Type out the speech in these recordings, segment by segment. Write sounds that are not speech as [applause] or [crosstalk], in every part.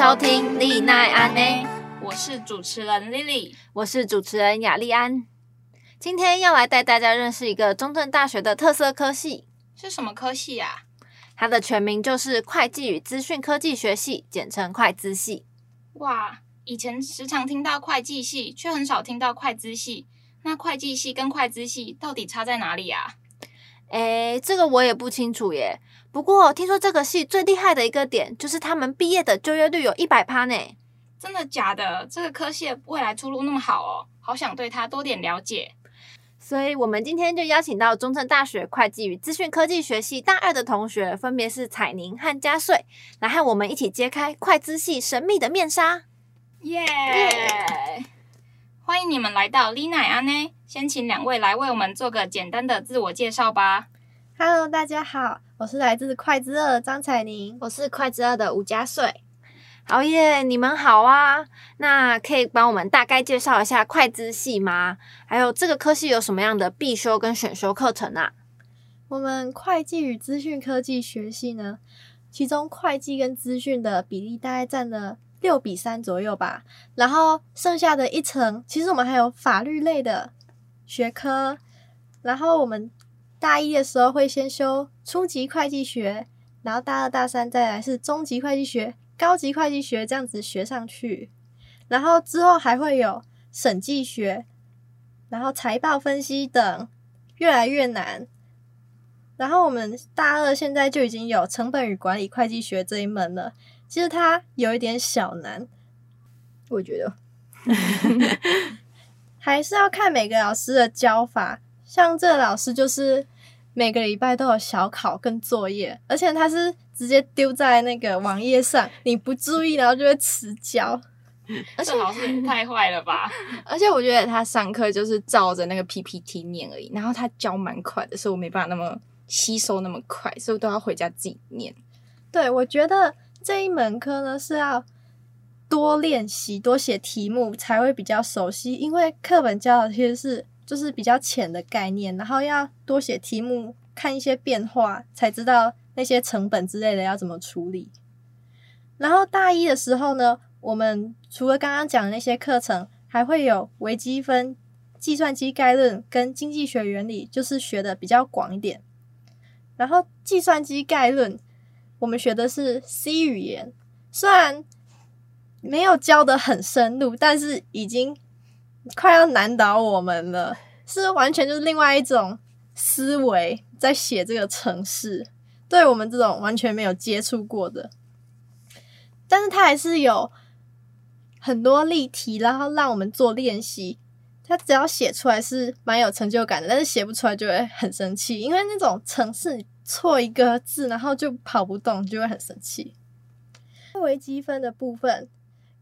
收听丽奈安内，我是主持人 Lily，我是主持人雅丽安。今天要来带大家认识一个中正大学的特色科系，是什么科系呀？它的全名就是会计与资讯科技学系，简称会资系。哇，以前时常听到会计系，却很少听到会资系。那会计系跟会资系到底差在哪里呀？诶，这个我也不清楚耶。不过听说这个系最厉害的一个点，就是他们毕业的就业率有一百趴呢。真的假的？这个科系未来出路那么好哦，好想对它多点了解。所以我们今天就邀请到中正大学会计与资讯科技学系大二的同学，分别是彩宁和嘉穗，来和我们一起揭开会资系神秘的面纱。耶！Yeah! 欢迎你们来到莉奈安呢，先请两位来为我们做个简单的自我介绍吧。Hello，大家好。我是来自快资二的张彩宁，我是快资二的吴佳穗。好耶，你们好啊！那可以帮我们大概介绍一下会资系吗？还有这个科系有什么样的必修跟选修课程啊？我们会计与资讯科技学系呢，其中会计跟资讯的比例大概占了六比三左右吧。然后剩下的一层，其实我们还有法律类的学科。然后我们。大一的时候会先修初级会计学，然后大二大三再来是中级会计学、高级会计学这样子学上去，然后之后还会有审计学，然后财报分析等，越来越难。然后我们大二现在就已经有成本与管理会计学这一门了，其实它有一点小难，我觉得 [laughs] 还是要看每个老师的教法。像这个老师就是每个礼拜都有小考跟作业，而且他是直接丢在那个网页上，你不注意然后就会迟交。[laughs] 而且老师也太坏了吧！[laughs] 而且我觉得他上课就是照着那个 PPT 念而已，然后他教蛮快的，所以我没办法那么吸收那么快，所以我都要回家自己念。对，我觉得这一门课呢是要多练习、多写题目才会比较熟悉，因为课本教的其实是。就是比较浅的概念，然后要多写题目，看一些变化，才知道那些成本之类的要怎么处理。然后大一的时候呢，我们除了刚刚讲的那些课程，还会有微积分、计算机概论跟经济学原理，就是学的比较广一点。然后计算机概论，我们学的是 C 语言，虽然没有教得很深入，但是已经。快要难倒我们了，是完全就是另外一种思维在写这个程式，对我们这种完全没有接触过的，但是它还是有很多例题，然后让我们做练习。它只要写出来是蛮有成就感的，但是写不出来就会很生气，因为那种程式错一个字，然后就跑不动，就会很生气。微积分的部分。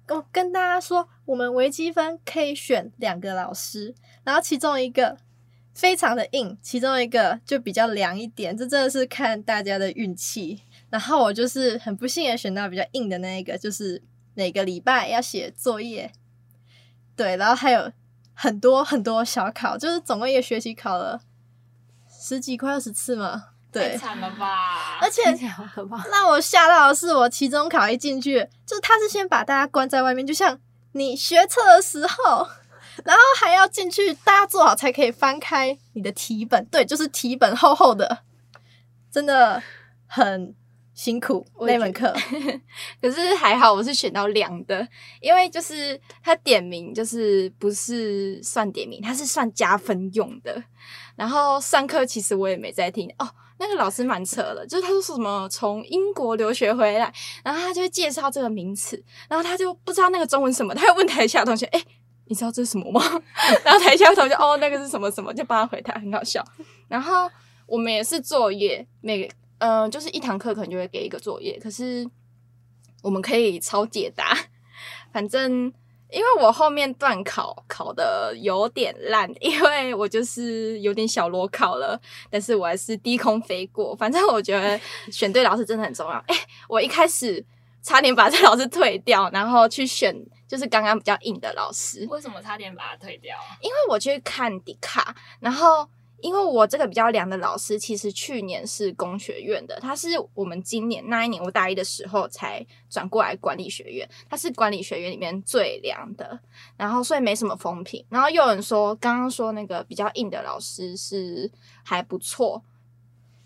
跟跟大家说，我们微积分可以选两个老师，然后其中一个非常的硬，其中一个就比较凉一点，这真的是看大家的运气。然后我就是很不幸的选到比较硬的那一个，就是每个礼拜要写作业，对，然后还有很多很多小考，就是总共一个学期考了十几快二十次嘛。对，太惨了吧！而且让我吓到的是，我期中考一进去，就是他是先把大家关在外面，就像你学测的时候，[laughs] 然后还要进去，大家做好才可以翻开你的题本。对，就是题本厚厚的，真的很辛苦那门课。[laughs] 可是还好，我是选到凉的，因为就是他点名，就是不是算点名，他是算加分用的。然后上课其实我也没在听哦。那个老师蛮扯的，就是他说什么从英国留学回来，然后他就会介绍这个名词，然后他就不知道那个中文什么，他又问台下同学，诶，你知道这是什么吗？[laughs] 然后台下同学，哦，那个是什么什么，就帮他回答，很好笑。然后我们也是作业，每个呃，就是一堂课可能就会给一个作业，可是我们可以抄解答，[laughs] 反正。因为我后面段考考的有点烂，因为我就是有点小裸考了，但是我还是低空飞过。反正我觉得选对老师真的很重要。诶，我一开始差点把这老师退掉，然后去选就是刚刚比较硬的老师。为什么差点把他退掉？因为我去看迪卡，然后因为我这个比较凉的老师，其实去年是工学院的，他是我们今年那一年我大一的时候才转过来管理学院，他是管理学院里面最凉的，然后所以没什么风评。然后又有人说，刚刚说那个比较硬的老师是还不错，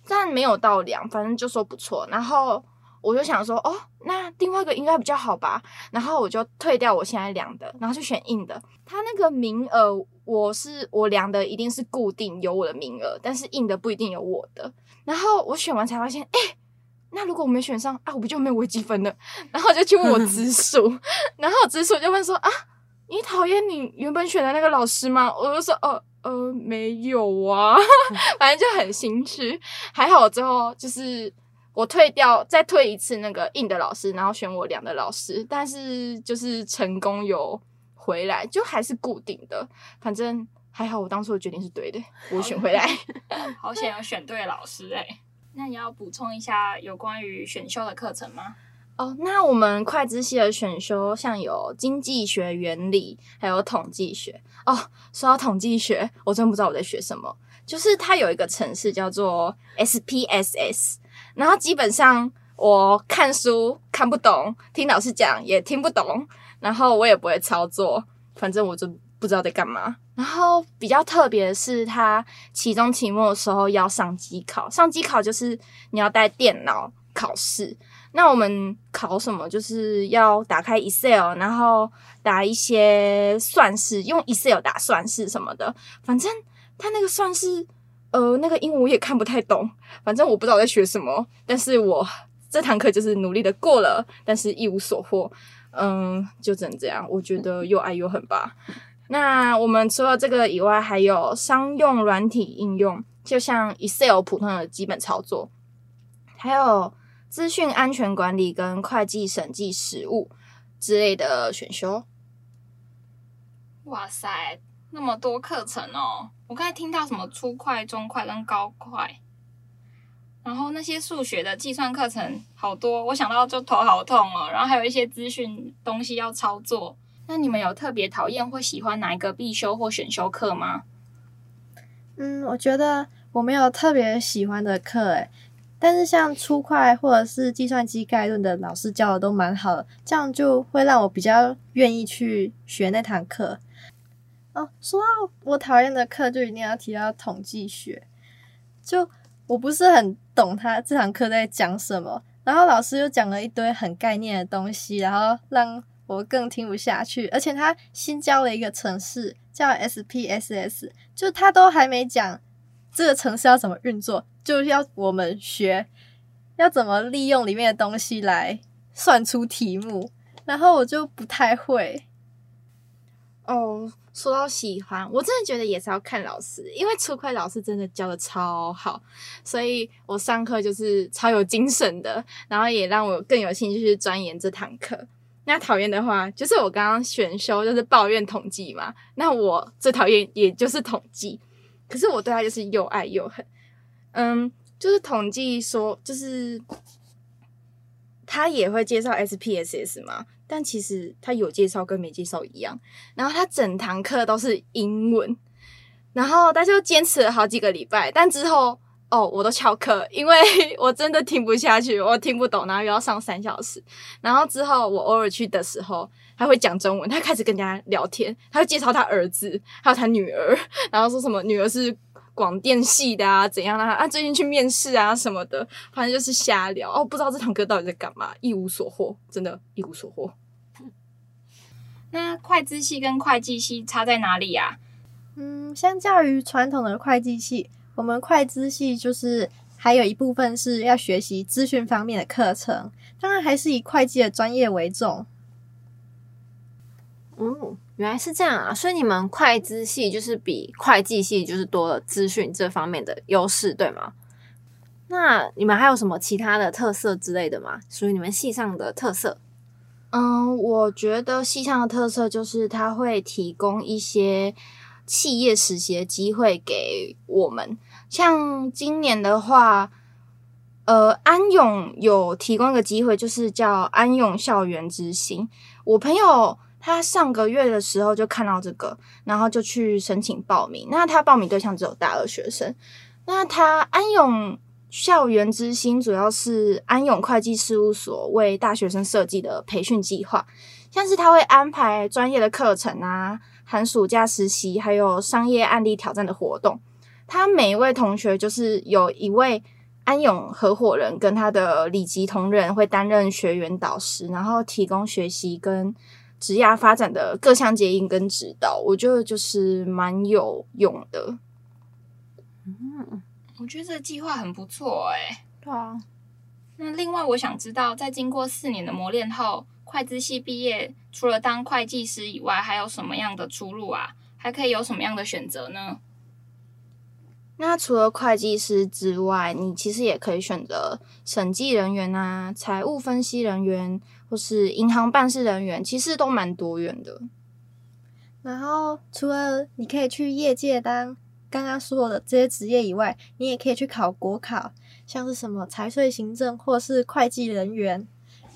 但没有到凉，反正就说不错。然后我就想说，哦，那另外一个应该比较好吧，然后我就退掉我现在凉的，然后就选硬的。他那个名额。我是我量的一定是固定有我的名额，但是硬的不一定有我的。然后我选完才发现，哎、欸，那如果我没选上啊，我不就没有微积分了？[laughs] 然后我就去问我直 [laughs] 属，然后直属就问说啊，你讨厌你原本选的那个老师吗？我就说，呃呃，没有啊，[laughs] 反正就很心虚。还好最后就是我退掉，再退一次那个硬的老师，然后选我量的老师，但是就是成功有。回来就还是固定的，反正还好，我当初的决定是对的，我选回来。[laughs] [laughs] 好险有选对老师哎、欸。那你要补充一下有关于选修的课程吗？哦，那我们会计系的选修像有经济学原理，还有统计学。哦，说到统计学，我真不知道我在学什么。就是它有一个程式叫做 SPSS，然后基本上我看书看不懂，听老师讲也听不懂。然后我也不会操作，反正我就不知道在干嘛。然后比较特别的是，他期中、期末的时候要上机考，上机考就是你要带电脑考试。那我们考什么？就是要打开 Excel，然后打一些算式，用 Excel 打算式什么的。反正他那个算式，呃，那个英文我也看不太懂。反正我不知道在学什么，但是我这堂课就是努力的过了，但是一无所获。嗯，就只能这样。我觉得又爱又恨吧。那我们除了这个以外，还有商用软体应用，就像 Excel 普通的基本操作，还有资讯安全管理跟会计审计实务之类的选修。哇塞，那么多课程哦！我刚才听到什么初会、中会跟高会。然后那些数学的计算课程好多，我想到就头好痛哦。然后还有一些资讯东西要操作。那你们有特别讨厌或喜欢哪一个必修或选修课吗？嗯，我觉得我没有特别喜欢的课诶，但是像初会或者是计算机概论的老师教的都蛮好的，这样就会让我比较愿意去学那堂课。哦，说到我讨厌的课，就一定要提到统计学，就。我不是很懂他这堂课在讲什么，然后老师又讲了一堆很概念的东西，然后让我更听不下去。而且他新教了一个程式叫 SPSS，就他都还没讲这个程式要怎么运作，就要我们学要怎么利用里面的东西来算出题目，然后我就不太会。哦。说到喜欢，我真的觉得也是要看老师，因为初会老师真的教的超好，所以我上课就是超有精神的，然后也让我更有兴趣去钻研这堂课。那讨厌的话，就是我刚刚选修就是抱怨统计嘛，那我最讨厌也就是统计，可是我对他就是又爱又恨。嗯，就是统计说就是。他也会介绍 SPSS 吗？但其实他有介绍跟没介绍一样。然后他整堂课都是英文，然后他就坚持了好几个礼拜。但之后哦，我都翘课，因为 [laughs] 我真的听不下去，我听不懂，然后又要上三小时。然后之后我偶尔去的时候，他会讲中文，他开始跟人家聊天，他会介绍他儿子还有他女儿，然后说什么女儿是。广电系的啊，怎样啊？啊，最近去面试啊什么的，反正就是瞎聊哦。不知道这堂课到底在干嘛，一无所获，真的，一无所获。[laughs] 那会计系跟会计系差在哪里呀？嗯，相较于传统的会计系，我们会计系就是还有一部分是要学习资讯方面的课程，当然还是以会计的专业为重。嗯。原来是这样啊，所以你们会计系就是比会计系就是多了资讯这方面的优势，对吗？那你们还有什么其他的特色之类的吗？属于你们系上的特色？嗯，我觉得系上的特色就是它会提供一些企业实习的机会给我们。像今年的话，呃，安永有提供一个机会，就是叫安永校园之星。我朋友。他上个月的时候就看到这个，然后就去申请报名。那他报名对象只有大二学生。那他安永校园之星主要是安永会计事务所为大学生设计的培训计划，像是他会安排专业的课程啊，寒暑假实习，还有商业案例挑战的活动。他每一位同学就是有一位安永合伙人跟他的理级同仁会担任学员导师，然后提供学习跟职业发展的各项接应跟指导。我觉得就是蛮有用的。嗯，我觉得这个计划很不错哎、欸。对啊。那另外，我想知道，在经过四年的磨练后，会计系毕业除了当会计师以外，还有什么样的出路啊？还可以有什么样的选择呢？那除了会计师之外，你其实也可以选择审计人员啊、财务分析人员，或是银行办事人员，其实都蛮多元的。然后，除了你可以去业界当刚刚说的这些职业以外，你也可以去考国考，像是什么财税行政或是会计人员，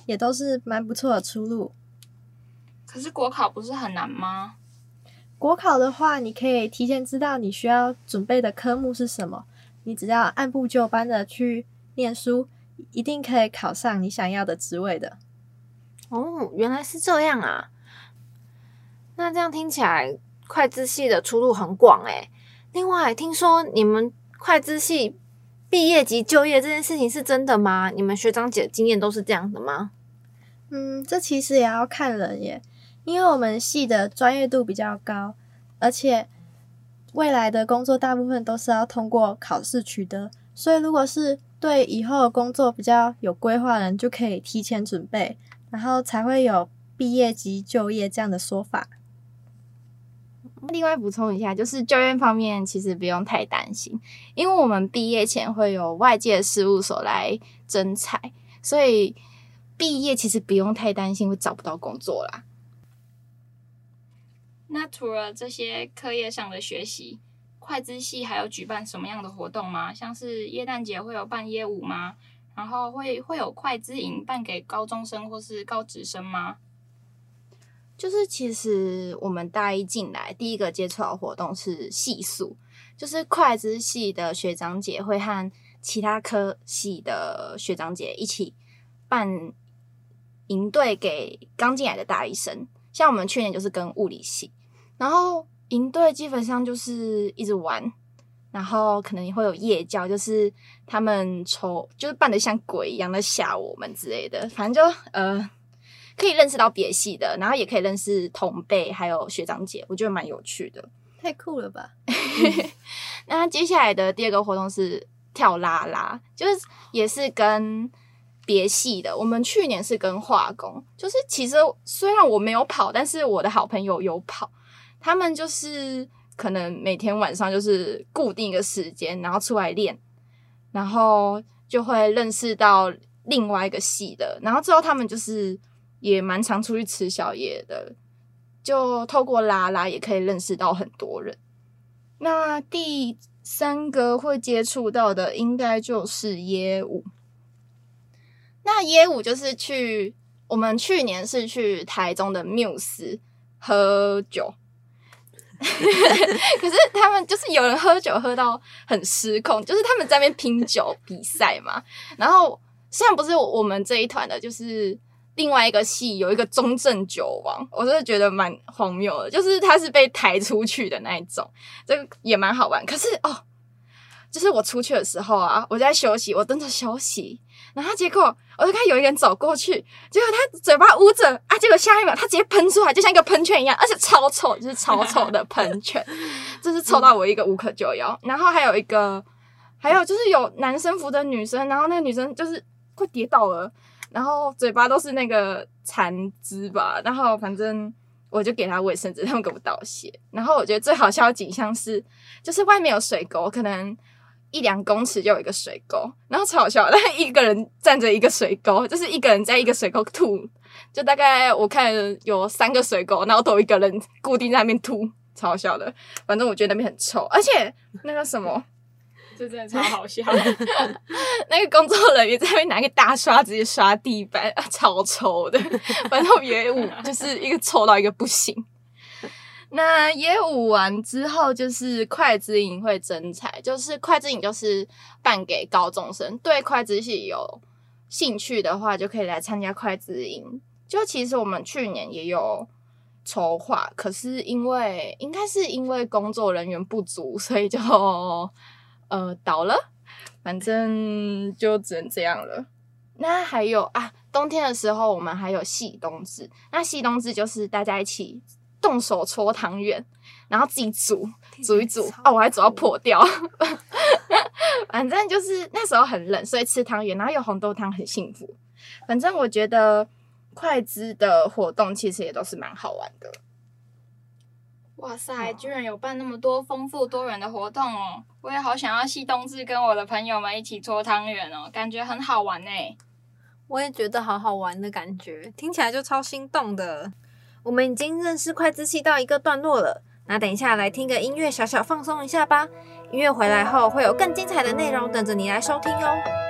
也都是蛮不错的出路。可是国考不是很难吗？国考的话，你可以提前知道你需要准备的科目是什么，你只要按部就班的去念书，一定可以考上你想要的职位的。哦，原来是这样啊！那这样听起来，会计系的出路很广诶。另外，听说你们会计系毕业即就业这件事情是真的吗？你们学长姐的经验都是这样的吗？嗯，这其实也要看人耶。因为我们系的专业度比较高，而且未来的工作大部分都是要通过考试取得，所以如果是对以后的工作比较有规划的人，就可以提前准备，然后才会有毕业即就业这样的说法。另外补充一下，就是就业方面其实不用太担心，因为我们毕业前会有外界事务所来征才，所以毕业其实不用太担心会找不到工作啦。那除了这些课业上的学习，会计系还有举办什么样的活动吗？像是耶诞节会有办耶舞吗？然后会会有会计营办给高中生或是高职生吗？就是其实我们大一进来第一个接触的活动是系宿，就是会计系的学长姐会和其他科系的学长姐一起办营队给刚进来的大一生。像我们去年就是跟物理系，然后营队基本上就是一直玩，然后可能也会有夜教，就是他们抽，就是扮的像鬼一样的吓我们之类的，反正就呃可以认识到别系的，然后也可以认识同辈还有学长姐，我觉得蛮有趣的，太酷了吧！[laughs] 那接下来的第二个活动是跳拉拉，就是也是跟。别系的，我们去年是跟化工，就是其实虽然我没有跑，但是我的好朋友有跑，他们就是可能每天晚上就是固定一个时间，然后出来练，然后就会认识到另外一个系的，然后之后他们就是也蛮常出去吃宵夜的，就透过拉拉也可以认识到很多人。那第三个会接触到的应该就是耶舞。那耶舞就是去，我们去年是去台中的缪斯喝酒，[laughs] 可是他们就是有人喝酒喝到很失控，就是他们在那边拼酒比赛嘛。然后虽然不是我们这一团的，就是另外一个系有一个中正酒王，我真的觉得蛮荒谬的，就是他是被抬出去的那一种，这个也蛮好玩。可是哦，就是我出去的时候啊，我在休息，我蹲着休息。然后结果，我就看有一个人走过去，结果他嘴巴捂着啊，结果下一秒他直接喷出来，就像一个喷泉一样，而且超臭，就是超臭的喷 [laughs] 泉，就是臭到我一个无可救药。然后还有一个，还有就是有男生扶着女生，然后那个女生就是快跌倒了，然后嘴巴都是那个残汁吧，然后反正我就给他卫生纸，他们给我道谢。然后我觉得最好笑的景象是，就是外面有水沟，可能。一两公尺就有一个水沟，然后超好笑，但一个人站着一个水沟，就是一个人在一个水沟吐，就大概我看有三个水沟，然后都有一个人固定在那边吐，超好笑的。反正我觉得那边很臭，而且那个什么，[laughs] 这真的超好笑。[laughs] 那个工作人员在那边拿个大刷子直接刷地板，啊，超臭的。反正我野舞就是一个臭到一个不行。那野舞完之后，就是快知营会征才，就是快知营就是办给高中生，对快知系有兴趣的话，就可以来参加快知营。就其实我们去年也有筹划，可是因为应该是因为工作人员不足，所以就呃倒了。反正就只能这样了。那还有啊，冬天的时候我们还有系冬至。那系冬至就是大家一起动手搓汤圆，然后自己煮煮一煮哦，我还煮到破掉。[laughs] 反正就是那时候很冷，所以吃汤圆，然后有红豆汤，很幸福。反正我觉得。快子的活动其实也都是蛮好玩的。哇塞，居然有办那么多丰富多元的活动哦！我也好想要系冬至跟我的朋友们一起搓汤圆哦，感觉很好玩呢。我也觉得好好玩的感觉，听起来就超心动的。我们已经认识快知系到一个段落了，那等一下来听个音乐，小小放松一下吧。音乐回来后会有更精彩的内容等着你来收听哦。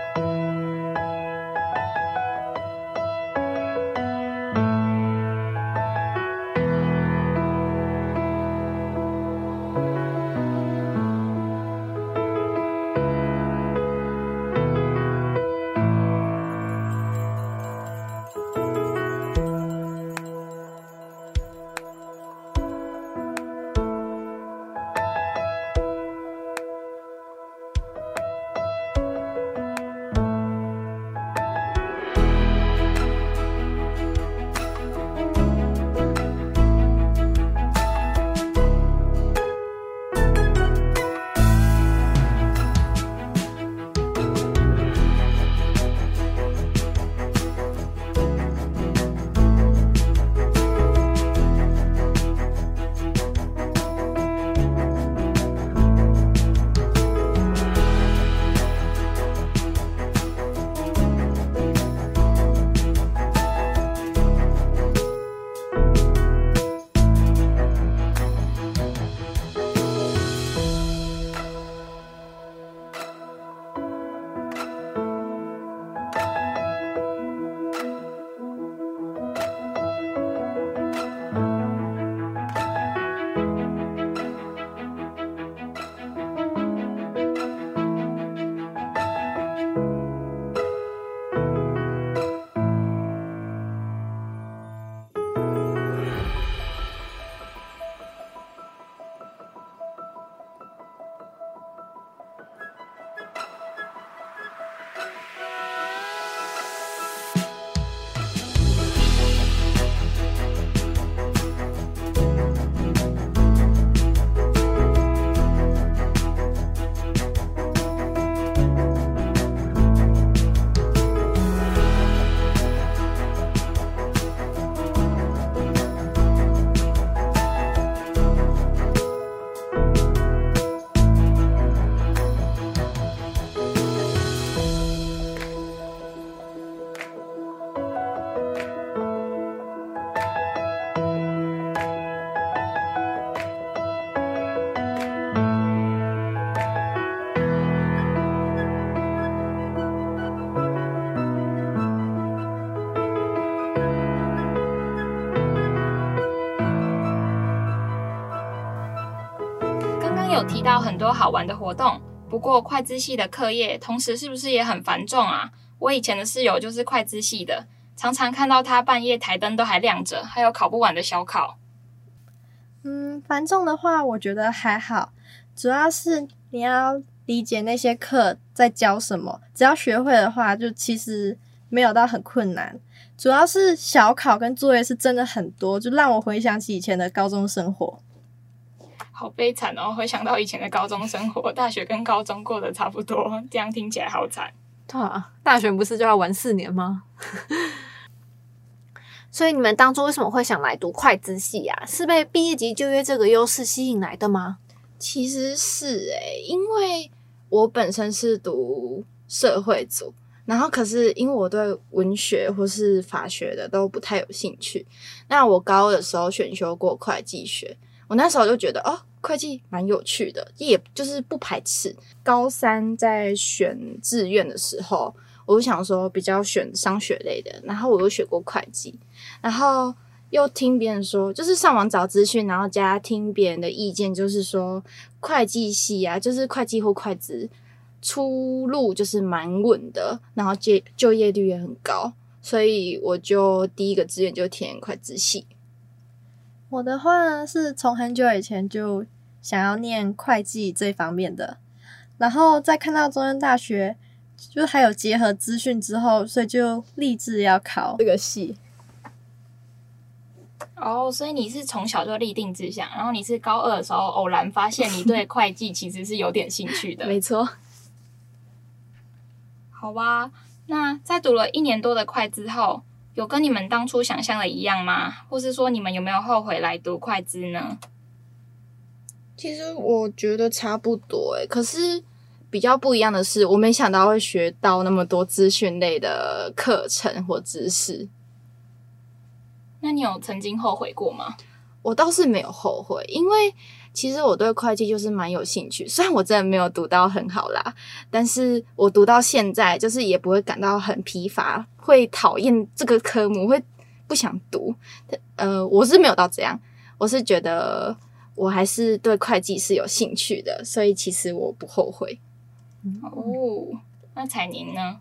有提到很多好玩的活动，不过快知系的课业同时是不是也很繁重啊？我以前的室友就是快知系的，常常看到他半夜台灯都还亮着，还有考不完的小考。嗯，繁重的话我觉得还好，主要是你要理解那些课在教什么，只要学会的话，就其实没有到很困难。主要是小考跟作业是真的很多，就让我回想起以前的高中生活。好悲惨哦！回想到以前的高中生活，大学跟高中过得差不多，这样听起来好惨。对啊，大学不是就要玩四年吗？[laughs] 所以你们当初为什么会想来读会计系啊？是被毕业级就业这个优势吸引来的吗？其实是诶、欸，因为我本身是读社会组，然后可是因为我对文学或是法学的都不太有兴趣，那我高二的时候选修过会计学。我那时候就觉得，哦，会计蛮有趣的，也就是不排斥。高三在选志愿的时候，我想说比较选商学类的，然后我又学过会计，然后又听别人说，就是上网找资讯，然后加听别人的意见，就是说会计系啊，就是会计或会计出路就是蛮稳的，然后就就业率也很高，所以我就第一个志愿就填会计系。我的话呢，是从很久以前就想要念会计这方面的，然后再看到中央大学就还有结合资讯之后，所以就立志要考这个系。哦，所以你是从小就立定志向，然后你是高二的时候偶然发现你对会计其实是有点兴趣的。[laughs] 没错。好吧，那在读了一年多的会计后，有跟你们当初想象的一样吗？或是说你们有没有后悔来读会计呢？其实我觉得差不多诶，可是比较不一样的是，我没想到会学到那么多资讯类的课程或知识。那你有曾经后悔过吗？我倒是没有后悔，因为其实我对会计就是蛮有兴趣。[laughs] 虽然我真的没有读到很好啦，但是我读到现在就是也不会感到很疲乏，会讨厌这个科目，会不想读。呃，我是没有到这样，我是觉得我还是对会计是有兴趣的，所以其实我不后悔。哦，那彩宁呢？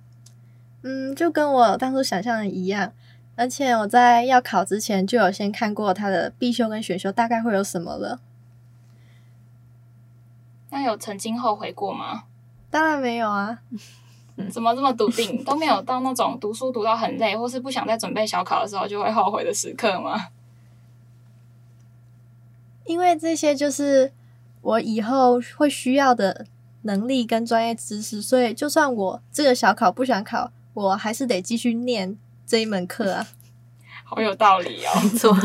嗯，就跟我当初想象的一样。而且我在要考之前就有先看过他的必修跟选修大概会有什么了。那有曾经后悔过吗？当然没有啊！[laughs] 怎么这么笃定？[laughs] 都没有到那种读书读到很累，或是不想再准备小考的时候就会后悔的时刻吗？因为这些就是我以后会需要的能力跟专业知识，所以就算我这个小考不想考，我还是得继续念。这一门课啊，[laughs] 好有道理哦。没错。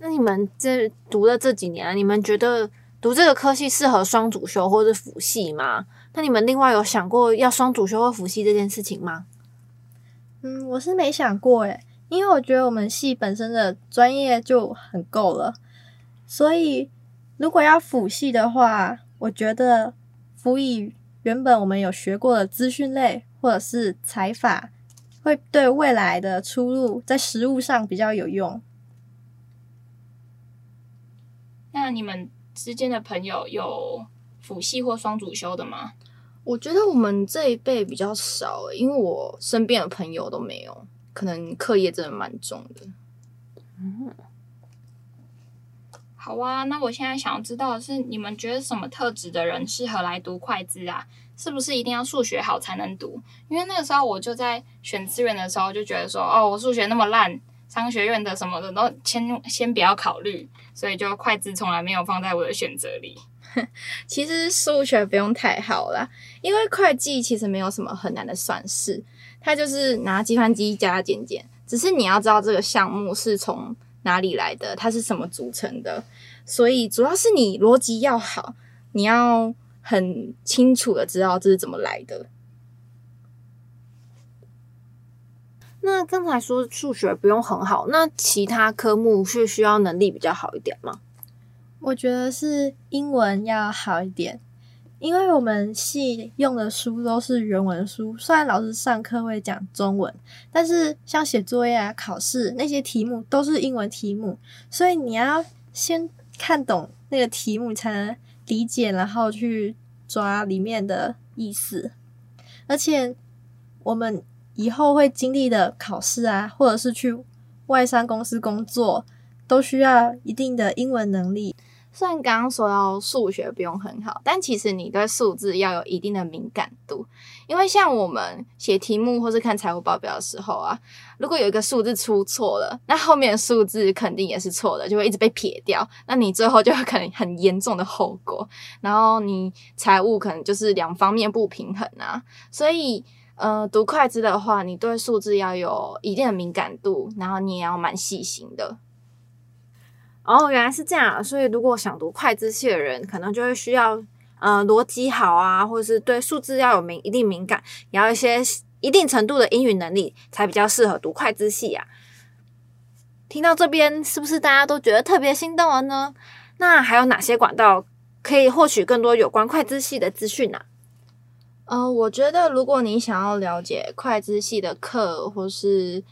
那你们这读了这几年，你们觉得读这个科系适合双主修或是辅系吗？那你们另外有想过要双主修或辅系这件事情吗？嗯，我是没想过诶，因为我觉得我们系本身的专业就很够了，所以如果要辅系的话，我觉得辅以原本我们有学过的资讯类。或者是财法会对未来的出路在实务上比较有用。那你们之间的朋友有辅系或双主修的吗？我觉得我们这一辈比较少，因为我身边的朋友都没有，可能课业真的蛮重的。嗯，好啊，那我现在想要知道的是，你们觉得什么特质的人适合来读会计啊？是不是一定要数学好才能读？因为那个时候我就在选资源的时候就觉得说，哦，我数学那么烂，商学院的什么的都先先不要考虑，所以就会计从来没有放在我的选择里。[laughs] 其实数学不用太好啦，因为会计其实没有什么很难的算式，它就是拿计算机加加减减，只是你要知道这个项目是从哪里来的，它是什么组成的，所以主要是你逻辑要好，你要。很清楚的知道这是怎么来的。那刚才说数学不用很好，那其他科目是需要能力比较好一点吗？我觉得是英文要好一点，因为我们系用的书都是原文书，虽然老师上课会讲中文，但是像写作业啊、考试那些题目都是英文题目，所以你要先看懂那个题目才能。理解，然后去抓里面的意思，而且我们以后会经历的考试啊，或者是去外商公司工作，都需要一定的英文能力。虽然刚刚说到数学不用很好，但其实你对数字要有一定的敏感度，因为像我们写题目或是看财务报表的时候啊，如果有一个数字出错了，那后面的数字肯定也是错的，就会一直被撇掉，那你最后就可能很严重的后果，然后你财务可能就是两方面不平衡啊。所以，呃，读会计的话，你对数字要有一定的敏感度，然后你也要蛮细心的。哦，原来是这样，所以如果想读会计系的人，可能就会需要呃逻辑好啊，或者是对数字要有敏一定敏感，也要一些一定程度的英语能力，才比较适合读会计系啊。听到这边，是不是大家都觉得特别心动了呢？那还有哪些管道可以获取更多有关会计系的资讯呢？呃，我觉得如果你想要了解会计系的课或是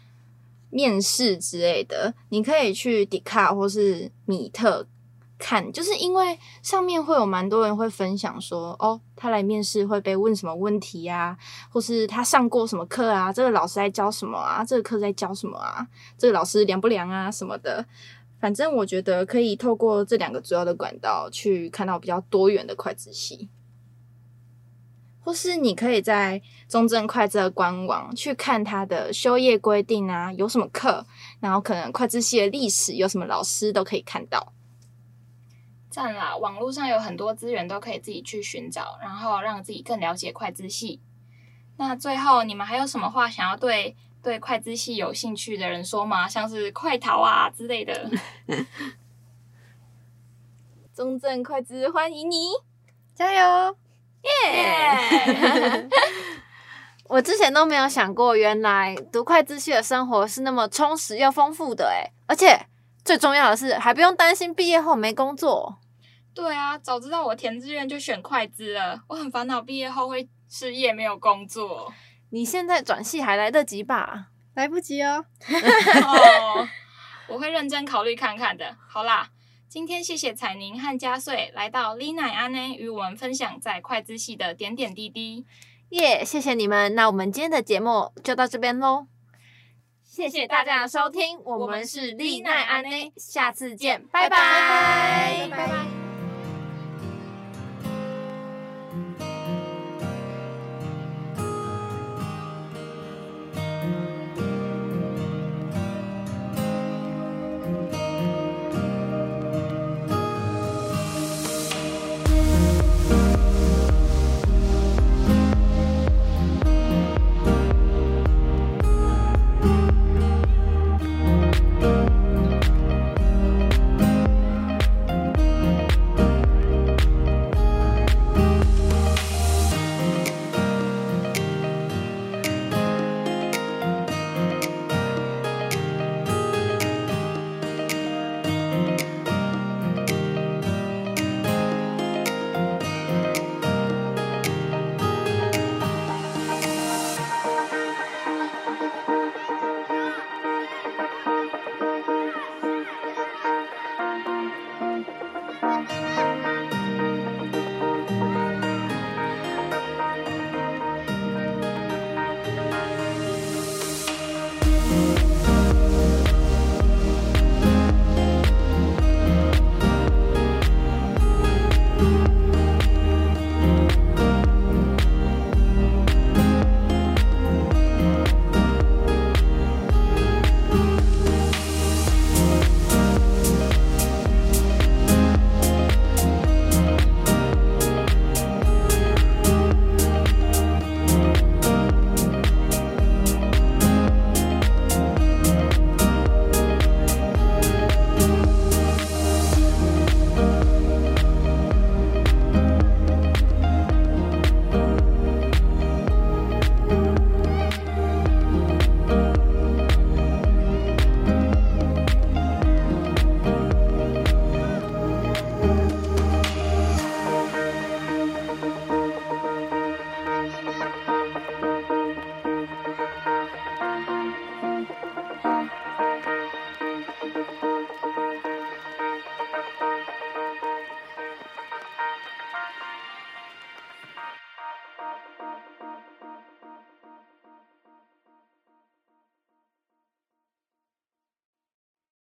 面试之类的，你可以去迪卡或是米特看，就是因为上面会有蛮多人会分享说，哦，他来面试会被问什么问题呀，或是他上过什么课啊，这个老师在教什么啊，这个课在教什么啊，这个老师凉不凉啊什么的。反正我觉得可以透过这两个主要的管道去看到比较多元的会计系。或是你可以在中正会计的官网去看它的修业规定啊，有什么课，然后可能会计系的历史有什么老师都可以看到。赞啦！网络上有很多资源都可以自己去寻找，然后让自己更了解会计系。那最后你们还有什么话想要对对会计系有兴趣的人说吗？像是快逃啊之类的。[laughs] 中正会计欢迎你，加油！耶 [laughs]! 我之前都没有想过，原来读会计系的生活是那么充实又丰富的诶，而且最重要的是，还不用担心毕业后没工作。对啊，早知道我填志愿就选会计了，我很烦恼毕业后会失业没有工作。你现在转系还来得及吧？来不及哦。哦，[laughs] 我会认真考虑看看的。好啦。今天谢谢彩宁和嘉穗来到哩奈安内与我们分享在会计系的点点滴滴。耶，yeah, 谢谢你们。那我们今天的节目就到这边喽。谢谢大家的收听，我们是丽奈安内，下次见，拜拜，拜拜。拜拜。